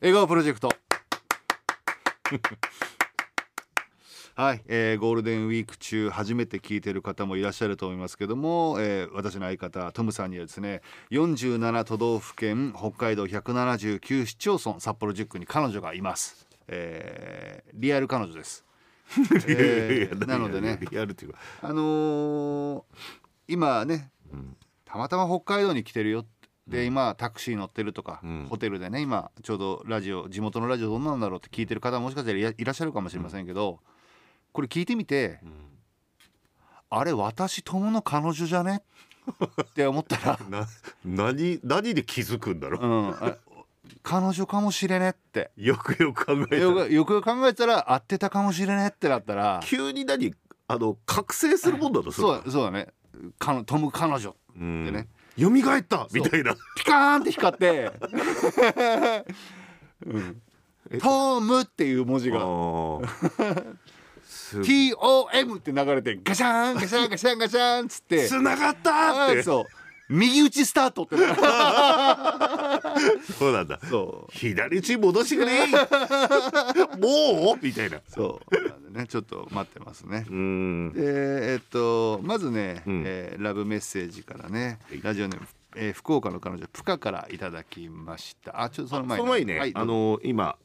笑顔プロジェクト。はい、えーゴールデンウィーク中初めて聞いてる方もいらっしゃると思いますけども、えー私の相方トムさんにはですね47都道府県北海道179市町村札幌10区に彼女がいます、えーリアル彼女です、えーなのでねやるっていうか。あのー今ね、たまたま北海道に来てるよで今タクシー乗ってるとか、ん。ホテルでね今ちょうどラジオ地元のラジオどんなんだろうって聞いてる方もしかしたらいらっしゃるかもしれませんけど、これ聞いてみて、あれ私友の彼女じゃね？って思ったら、な何何で気づくんだろう？ん、あ彼女かもしれねって。うよくよく考えたら。よくよく考えたら会ってたかもしれねってなったら急に何あの覚醒するもんだろそうそうだね。かのトム彼女うん蘇った。みたいな。ピカーンって光って、うん、トムっていう文字あが TOM って流れてガシャンガシャンガシャンガシャンっつって。つながったって。そう。右打ちスタートってな そうなんだ。そう。左打ち戻してくれ。もう？みたいな。そう。なんでねちょっと待ってますね。うん。でえっとまずね、うん。えーラブメッセージからねラジオネーム、えー福岡の彼女プカからいただきました。あちょっとその前その前にね、はいあの今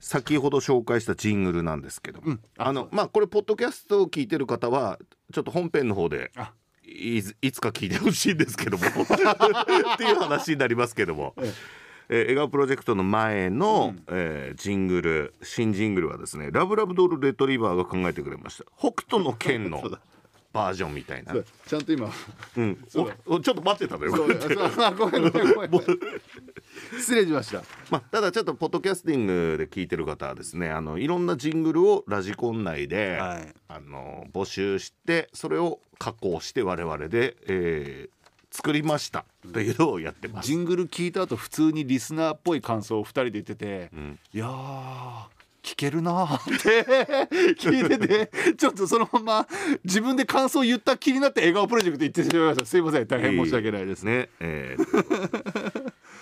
先ほど紹介したジングルなんですけども、うん。ああのまあこれポッドキャストを聞いてる方はちょっと本編の方であいつか聞いてほしいんですけども。っていう話になりますけども。えー笑顔プロジェクトの前の、えージングル新ジングルはですねラブラブドールレトリバーが考えてくれました。北斗の剣の バージョンみたいな。ちゃんと今。うん。ちょっと待ってたのよ。ごめんごめんごめん 失礼しました。まあ、ただちょっとポッドキャスティングで聞いてる方はですねあのいろんなジングルをラジコン内で、はい。あの募集してそれを加工して我々で、えー作りましたというのをやってます。ジングル聞いた後普通にリスナーっぽい感想を2人で言ってて、ん。いやー聞けるなーって 聞いててちょっとそのまま自分で感想言った気になって笑顔プロジェクト言ってしまいました。すいません。大変申し訳ないです。ね、ね。えー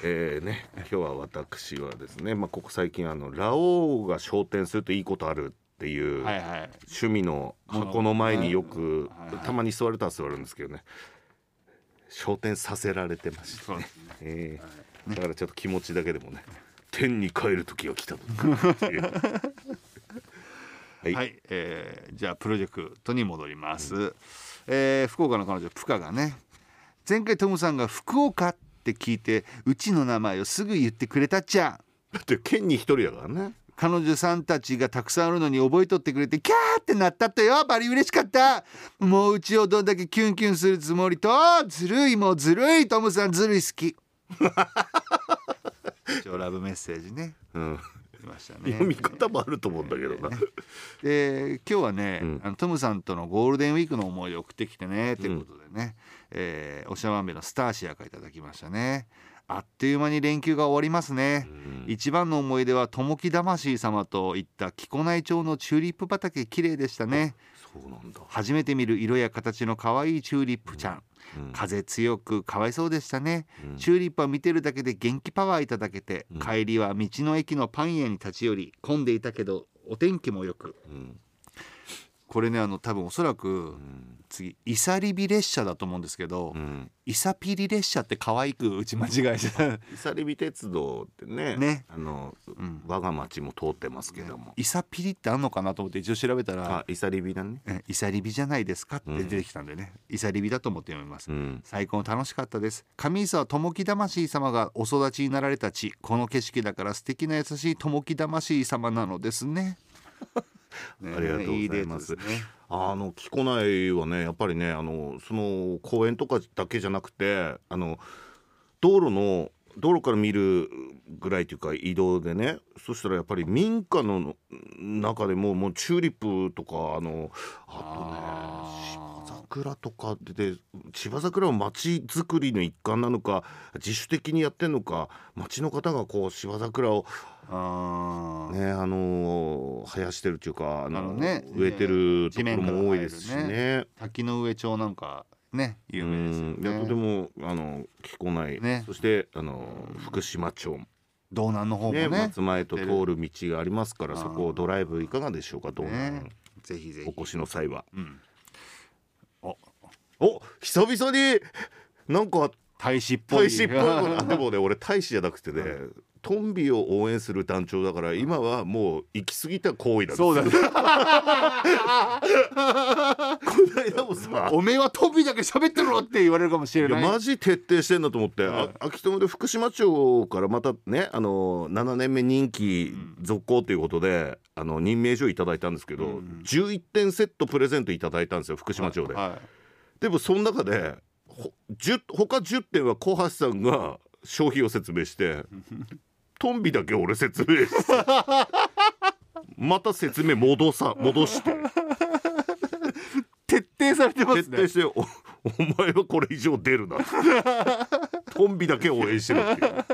えーね今日は私はですね、まあ、ここ最近あのラオウが昇天するといいことあるっていう趣味の箱の前によくたまに座れたら座るんですけどね昇天させられてましてね。えーだからちょっと気持ちだけでもね天に帰る時が来たとはい、はい、えーじゃあプロジェクトに戻ります、えー福岡の彼女プカがね前回トムさんが福岡って聞いてうちの名前をすぐ言ってくれたっちゃ。だって県に一人だからね。彼女さんたちがたくさんあるのに覚えとってくれてキャーってなったってよ。バリ嬉しかった。もううちをどんだけキュンキュンするつもりとずるいもうずるいトムさんずるい好き。一応ラブメッセージね。うん。来ましたね。読み方もあると思うんだけどな、で今日はね、うん。あのトムさんとのゴールデンウィークの思い出を送ってきてねということでね、えーおしゃまんべのスターシアからいただきましたね。あっという間に連休が終わりますね、一番の思い出は友木魂様といった木古内町のチューリップ畑綺麗でしたね。そうなんだ。初めて見る色や形の可愛いチューリップちゃん、うん。風強くかわいそうでしたね、うん。チューリップは見てるだけで元気パワーいただけて、うん。帰りは道の駅のパン屋に立ち寄り混んでいたけどお天気もよく。うん。これねあの多分おそらくうん次イサリビ列車だと思うんですけど、うん。イサピリ列車って可愛く打ち間違えちゃう。伊佐リビ鉄道ってねね。あの、ん。我が町も通ってますけども、イサピリってあんのかなと思って一応調べたらあ伊佐リビだね。えイサリビじゃないですかって出てきたんでね、イサリビだと思って読みます、うん。最高楽しかったです。上磯は友木魂様がお育ちになられた地。この景色だから素敵な優しい友木魂様なのですねねありがとうございます。いデートですね。あの木古内はねやっぱりねあのその公園とかだけじゃなくてあの道路の道路から見るぐらいというか移動でねそしたらやっぱり民家の中でももうチューリップとかあのあとね桜とかでで芝桜は町づくりの一環なのか自主的にやってんのか町の方がこう芝桜をあー。ねあの生やしてるっていうかあのね。植えてるところも多いですしね。滝の上町なんかね有名ですようん。いやとてねもあの木古内、ね。そしてあの福島町道南の方もねね松前と通る道がありますからあー。そこをドライブいかがでしょうかどうなね。ぜひぜひ。お越しの際は。うん久々になんか大使っぽい。大使っぽいでもね俺大使じゃなくてねトンビを応援する団長だから今はもう行き過ぎた行為なんですそうだね。この間もさおめえはトビだけ喋ってろって言われるかもしれい。やないマジ徹底してんだと思って、うん。あ秋友で福島町からまたねあの7年目任期続行ということで、あの任命状いただいたんですけど、うん。11点セットプレゼントいただいたんですよ福島町で、はでもその中でほ10他10点は小橋さんが消費を説明して トンビだけ俺説明して また説明戻さ戻して。い徹底されてますね。徹底しておお前はこれ以上出るな。トンビだけ応援してるっていう。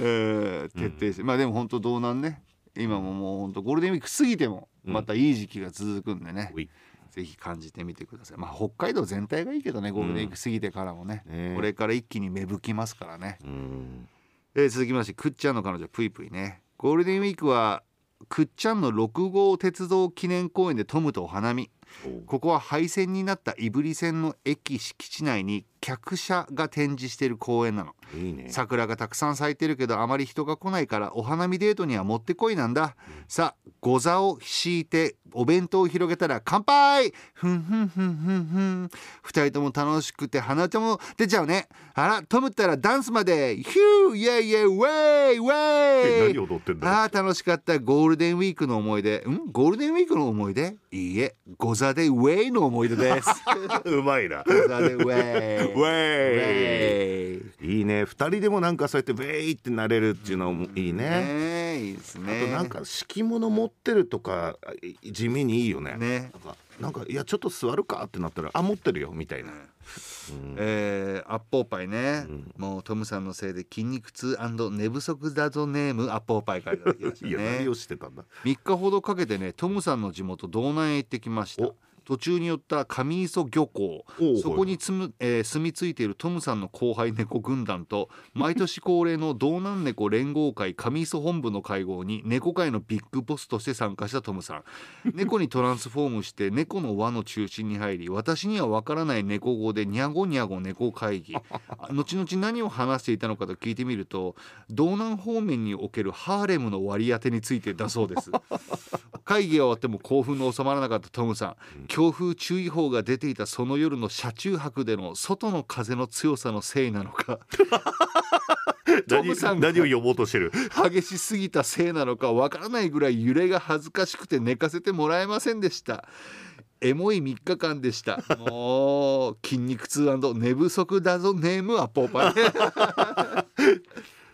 えー徹底して、まあでも本当道南ね。今ももう本当ゴールデンウィーク過ぎてもまたいい時期が続くんでね、おいぜひ感じてみてください。まあ北海道全体がいいけどねゴールデンウィーク過ぎてからもね、ね。これから一気に芽吹きますからね、うん。えー続きましてくっちゃんの彼女ぷいぷいね。ゴールデンウィークはくっちゃんの6号鉄道記念公園でトムとお花見。ここは廃線になった胆振線の駅敷地内に客車が展示している公園なの。いいね。桜がたくさん咲いてるけどあまり人が来ないからお花見デートにはもってこいなんだ、さあご座を敷いてお弁当を広げたら乾杯。ふんふんふんふんふん。二人とも楽しくて鼻歌も出ちゃうね。あらトムったらダンスまで。ヒューイエイイエイウェイウえェイ。何踊ってんだよああ楽しかった。ゴールデンウィークの思い出。ん？ゴールデンウィークの思い出？いいえご座でウェイの思い出です。うまいな。ご座でウェイ。ウェイ。ウェイ。いいね。二人でもなんかそうやってウェイってなれるっていうのもいいね。ねえいいですあねとなんか敷物持ってるとかい地味にいいよね。ね。なんかいやちょっと座るかってなったらあ持ってるよみたいな、うん。えー、アッポーパイね、うん。もうトムさんのせいで筋肉痛寝不足だぞネームアッポーパイからいただきました いやね何をしてたんだ。3日ほどかけてねトムさんの地元道南へ行ってきました。お途中に寄った上磯漁港。そこにつむ、えー住み着いているトムさんの後輩猫軍団と毎年恒例の道南猫連合会上磯本部の会合に猫界のビッグボスとして参加したトムさん。猫にトランスフォームして猫の輪の中心に入り私にはわからない猫語でニャゴニャゴ猫会議。あ後々何を話していたのかと聞いてみると道南方面におけるハーレムの割り当てについてだそうです会議が終わっても興奮の収まらなかったトムさん。強風注意報が出ていたその夜の車中泊での外の風の強さのせいなのか。トムさん何を呼ぼうとしてる？激しすぎたせいなのかわからないぐらい揺れが恥ずかしくて寝かせてもらえませんでした。エモい3日間でした。もう筋肉痛寝不足だぞ。ネームはポーパイ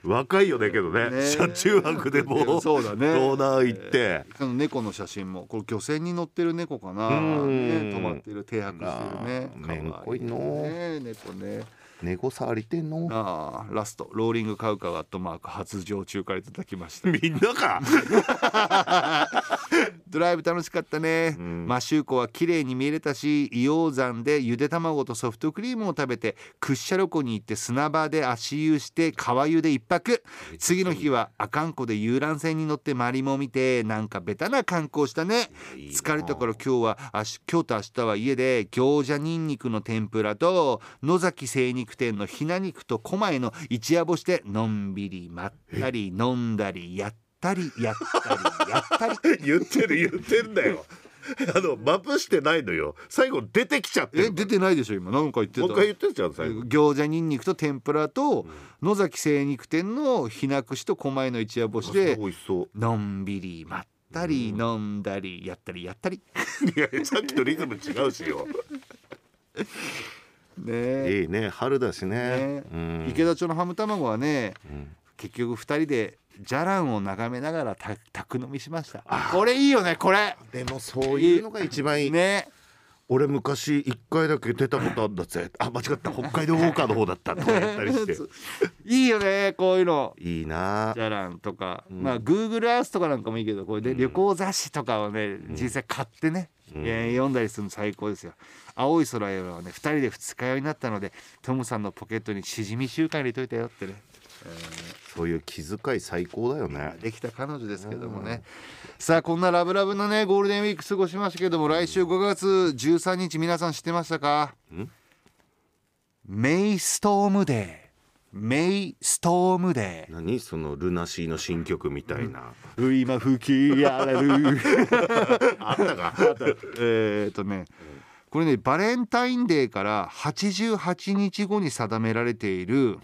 若いよねけどね。ね。車中泊でも。そうだね。道南行って、その猫の写真も。これ漁船に乗ってる猫かな、うん。ね、泊まってる停泊してるね。あーめんこいね猫ね。猫触りてんの？ああラスト。ローリングカウカウアットマーク発情中からいただきました。みんなか ドライブ楽しかったね、ん。マシューコは綺麗に見れたし硫黄山でゆで卵とソフトクリームを食べて屈斜路湖に行って砂場で足湯して川湯で一泊。次の日は阿寒湖で遊覧船に乗ってマリモ見てなんかベタな観光したね。疲れたから今日は今日と明日は家で餃子ニンニクの天ぷらと野崎精肉店のひな肉と狛江の一夜干しでのんびりまったり飲んだりやったりやったりやったり 言ってる言ってんだよ。あのマプしてないのよ。最後出てきちゃってるえ出てないでしょ今。なんか言ってた？もう一回言ってんじゃん最後。餃子ニンニクと天ぷらと、野崎精肉店のひな串と狛江の一夜干しで美味しそう。のんびりまったり飲んだりやったりやったり。いやさっきとリズム違うしよ。ね。えいいね春だしね。ね。うん。池田町のハム卵はねうん。結局二人でじゃらんを眺めながらた宅飲みしました。これいいよねこれ。でもそういうのが一番いい。ね。俺昔一回だけ出たことあんだぜ。あ間違った。北海道ウォーカーの方だったとか言ったりして。いいよねこういうの。いいな。じゃらんとか、うん。まあ Google アースとかなんかもいいけどこれでうん。旅行雑誌とかをね、実際買ってね、うん。えー読んだりするの最高ですよ。青い空へはね2人で二日酔いになったのでトムさんのポケットにしじみ習慣入れといたよってねそういう気遣い最高だよね。できた彼女ですけどもね、さあこんなラブラブなねゴールデンウィーク過ごしましたけども来週5月13日皆さん知ってましたか？ん。メイストームデー。メイストームデ何そのルナシーの新曲みたいな、ー今吹き荒れるあった。かえーっとねこれねバレンタインデーから88日後に定められている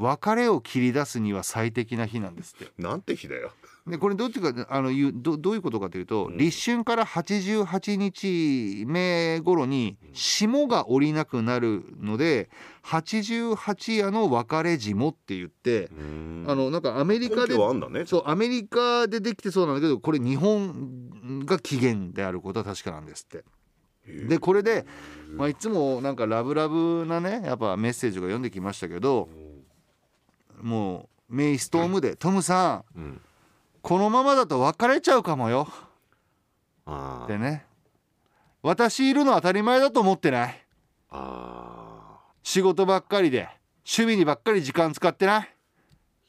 別れを切り出すには最適な日なんですって。なんて日だよ。でこれどっちかあのいうどどういうことかというと、立春から88日目頃に霜が降りなくなるので88夜の別れ霜って言って、あのなんかアメリカ根でね。そうアメリカでできてそうなんだけどこれ日本が起源であることは確かなんですって。でこれで、まあ、いつもなんかラブラブなねやっぱメッセージが読んできましたけどもうメイストームで「トムさんうん。このままだと別れちゃうかもよ」あー。ってね「私いるの当たり前だと思ってない。あ仕事ばっかりで趣味にばっかり時間使ってない」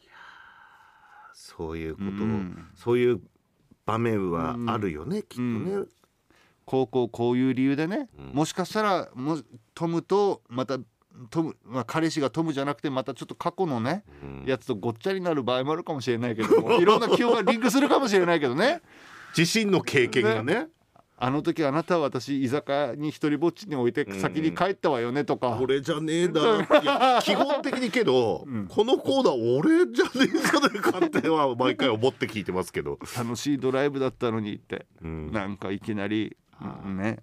ーそういうこと、うん。そういう場面はあるよね、きっとね、こうこうこういう理由でね、うん。もしかしたらもトムとまたトム、まあ、彼氏がトムじゃなくてまたちょっと過去のね、うん。やつとごっちゃになる場合もあるかもしれないけども いろんな記憶がリンクするかもしれないけどね。自身の経験がね。あの時あなたは私居酒屋に一人ぼっちに置いて先に帰ったわよねとか、俺じゃねえないや基本的にけど、うんこのコーナー俺じゃねえんじゃないかっては毎回思って聞いてますけど、楽しいドライブだったのにって、うん。なんかいきなりね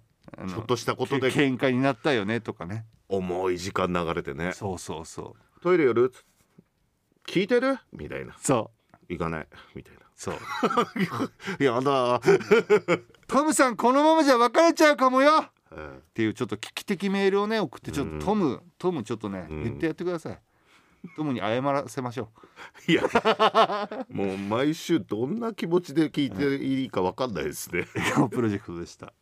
ちょっとしたことで。け喧嘩になったよねとかね。重い時間流れてね。そうそうそう。トイレ寄る？聞いてる？みたいな。そう。行かない？みたいな。そう。やだ、トムさんこのままじゃ別れちゃうかもよ。っえ。ていうちょっと危機的メールをね送ってちょっうん。とトム、トムちょっとね、うん。言ってやってください。トムに謝らせましょえいや。もう毎週どんな気持ちで聞いていいか分かんないですね。プロジェクトでした